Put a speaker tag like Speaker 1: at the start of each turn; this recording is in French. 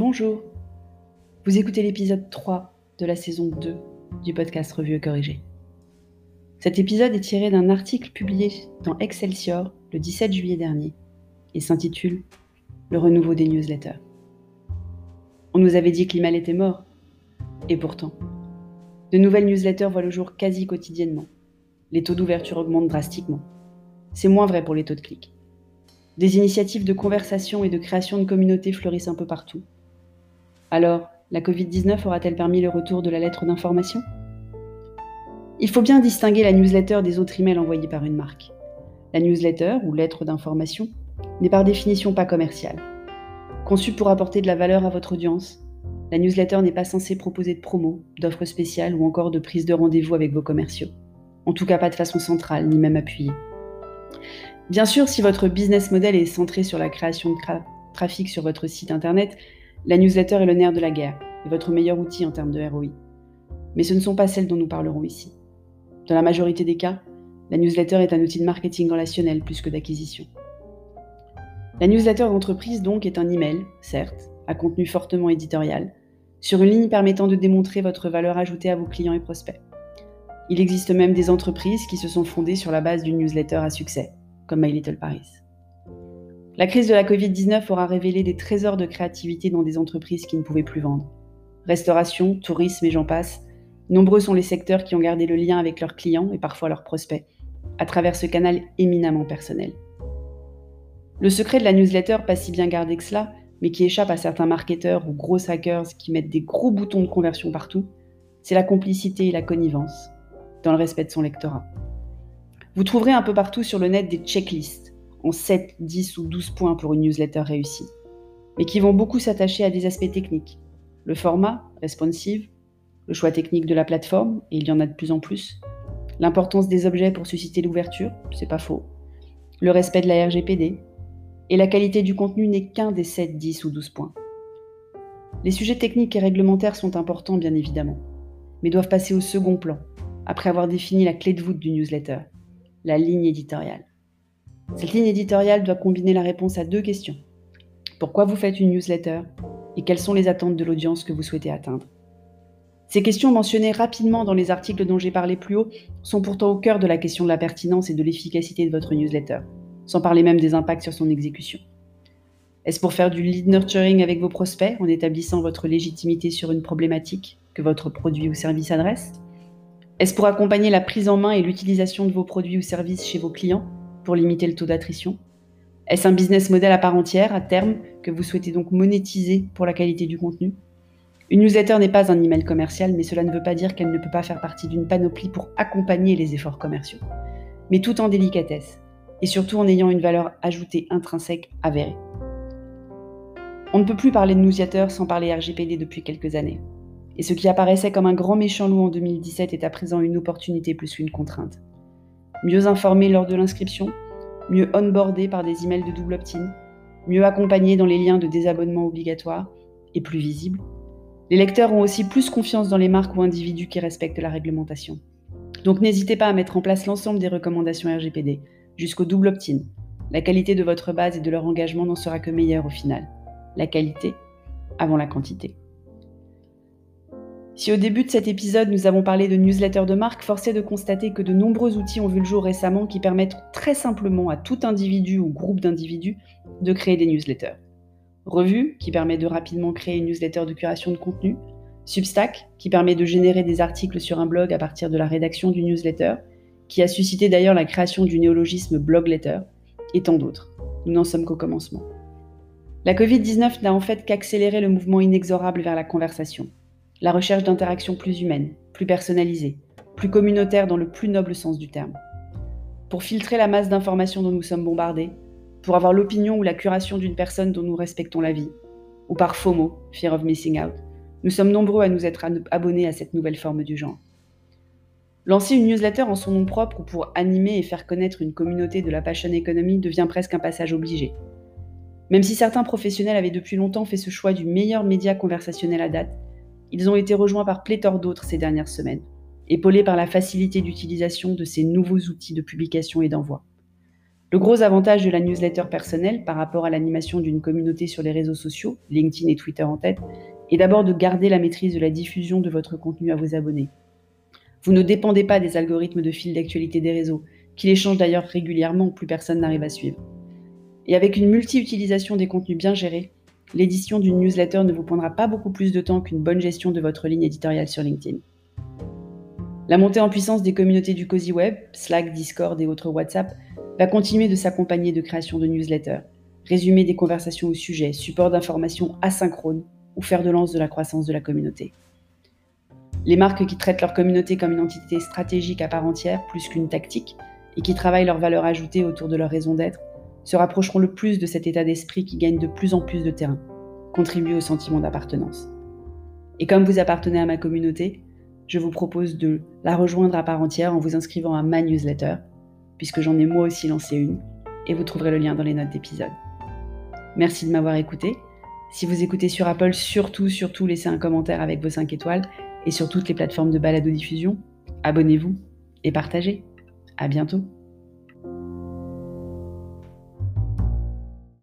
Speaker 1: Bonjour. Vous écoutez l'épisode 3 de la saison 2 du podcast Revue et Corrigé. Cet épisode est tiré d'un article publié dans Excelsior le 17 juillet dernier et s'intitule Le renouveau des newsletters. On nous avait dit que l'email était mort, et pourtant, de nouvelles newsletters voient le jour quasi quotidiennement. Les taux d'ouverture augmentent drastiquement. C'est moins vrai pour les taux de clics. Des initiatives de conversation et de création de communautés fleurissent un peu partout. Alors, la Covid-19 aura-t-elle permis le retour de la lettre d'information? Il faut bien distinguer la newsletter des autres emails envoyés par une marque. La newsletter, ou lettre d'information, n'est par définition pas commerciale. Conçue pour apporter de la valeur à votre audience, la newsletter n'est pas censée proposer de promos, d'offres spéciales ou encore de prise de rendez-vous avec vos commerciaux. En tout cas pas de façon centrale, ni même appuyée. Bien sûr, si votre business model est centré sur la création de trafic sur votre site internet, la newsletter est le nerf de la guerre et votre meilleur outil en termes de ROI. Mais ce ne sont pas celles dont nous parlerons ici. Dans la majorité des cas, la newsletter est un outil de marketing relationnel plus que d'acquisition. La newsletter d'entreprise donc est un email, certes, à contenu fortement éditorial, sur une ligne permettant de démontrer votre valeur ajoutée à vos clients et prospects. Il existe même des entreprises qui se sont fondées sur la base d'une newsletter à succès, comme My Little Paris. La crise de la Covid-19 aura révélé des trésors de créativité dans des entreprises qui ne pouvaient plus vendre. Restauration, tourisme et j'en passe, nombreux sont les secteurs qui ont gardé le lien avec leurs clients et parfois leurs prospects, à travers ce canal éminemment personnel. Le secret de la newsletter, pas si bien gardé que cela, mais qui échappe à certains marketeurs ou gros hackers qui mettent des gros boutons de conversion partout, c'est la complicité et la connivence, dans le respect de son lectorat. Vous trouverez un peu partout sur le net des checklists, en 7, 10 ou 12 points pour une newsletter réussie, mais qui vont beaucoup s'attacher à des aspects techniques. Le format, responsive, le choix technique de la plateforme, et il y en a de plus en plus, l'importance des objets pour susciter l'ouverture, c'est pas faux, le respect de la RGPD, et la qualité du contenu n'est qu'un des 7, 10 ou 12 points. Les sujets techniques et réglementaires sont importants bien évidemment, mais doivent passer au second plan, après avoir défini la clé de voûte du newsletter, la ligne éditoriale. Cette ligne éditoriale doit combiner la réponse à deux questions. Pourquoi vous faites une newsletter et quelles sont les attentes de l'audience que vous souhaitez atteindre? Ces questions mentionnées rapidement dans les articles dont j'ai parlé plus haut sont pourtant au cœur de la question de la pertinence et de l'efficacité de votre newsletter, sans parler même des impacts sur son exécution. Est-ce pour faire du lead nurturing avec vos prospects en établissant votre légitimité sur une problématique que votre produit ou service adresse? Est-ce pour accompagner la prise en main et l'utilisation de vos produits ou services chez vos clients? Pour limiter le taux d'attrition Est-ce un business model à part entière, à terme, que vous souhaitez donc monétiser pour la qualité du contenu Une newsletter n'est pas un email commercial, mais cela ne veut pas dire qu'elle ne peut pas faire partie d'une panoplie pour accompagner les efforts commerciaux, mais tout en délicatesse, et surtout en ayant une valeur ajoutée intrinsèque avérée. On ne peut plus parler de newsletter sans parler RGPD depuis quelques années. Et ce qui apparaissait comme un grand méchant loup en 2017 est à présent une opportunité plus qu'une contrainte mieux informés lors de l'inscription, mieux onboardés par des emails de double opt-in, mieux accompagnés dans les liens de désabonnement obligatoires et plus visibles. Les lecteurs ont aussi plus confiance dans les marques ou individus qui respectent la réglementation. Donc n'hésitez pas à mettre en place l'ensemble des recommandations RGPD, jusqu'au double opt-in. La qualité de votre base et de leur engagement n'en sera que meilleure au final. La qualité avant la quantité. Si au début de cet épisode nous avons parlé de newsletter de marque, force est de constater que de nombreux outils ont vu le jour récemment qui permettent très simplement à tout individu ou groupe d'individus de créer des newsletters. Revue, qui permet de rapidement créer une newsletter de curation de contenu. Substack, qui permet de générer des articles sur un blog à partir de la rédaction du newsletter, qui a suscité d'ailleurs la création du néologisme blogletter, et tant d'autres. Nous n'en sommes qu'au commencement. La Covid-19 n'a en fait qu'accéléré le mouvement inexorable vers la conversation la recherche d'interactions plus humaines, plus personnalisées, plus communautaires dans le plus noble sens du terme. Pour filtrer la masse d'informations dont nous sommes bombardés, pour avoir l'opinion ou la curation d'une personne dont nous respectons la vie, ou par FOMO, Fear of Missing Out, nous sommes nombreux à nous être abonnés à cette nouvelle forme du genre. Lancer une newsletter en son nom propre ou pour animer et faire connaître une communauté de la passion economy devient presque un passage obligé. Même si certains professionnels avaient depuis longtemps fait ce choix du meilleur média conversationnel à date, ils ont été rejoints par pléthore d'autres ces dernières semaines, épaulés par la facilité d'utilisation de ces nouveaux outils de publication et d'envoi. Le gros avantage de la newsletter personnelle par rapport à l'animation d'une communauté sur les réseaux sociaux, LinkedIn et Twitter en tête, est d'abord de garder la maîtrise de la diffusion de votre contenu à vos abonnés. Vous ne dépendez pas des algorithmes de fil d'actualité des réseaux, qui les d'ailleurs régulièrement, plus personne n'arrive à suivre. Et avec une multi-utilisation des contenus bien gérés, l'édition d'une newsletter ne vous prendra pas beaucoup plus de temps qu'une bonne gestion de votre ligne éditoriale sur LinkedIn. La montée en puissance des communautés du Cozy Web, Slack, Discord et autres WhatsApp, va continuer de s'accompagner de création de newsletters, résumé des conversations au sujet, support d'informations asynchrone ou faire de lance de la croissance de la communauté. Les marques qui traitent leur communauté comme une entité stratégique à part entière, plus qu'une tactique, et qui travaillent leur valeur ajoutée autour de leur raison d'être, se rapprocheront le plus de cet état d'esprit qui gagne de plus en plus de terrain, contribuer au sentiment d'appartenance. Et comme vous appartenez à ma communauté, je vous propose de la rejoindre à part entière en vous inscrivant à ma newsletter, puisque j'en ai moi aussi lancé une, et vous trouverez le lien dans les notes d'épisode. Merci de m'avoir écouté. Si vous écoutez sur Apple, surtout, surtout laissez un commentaire avec vos 5 étoiles, et sur toutes les plateformes de balado-diffusion, abonnez-vous et partagez. À bientôt.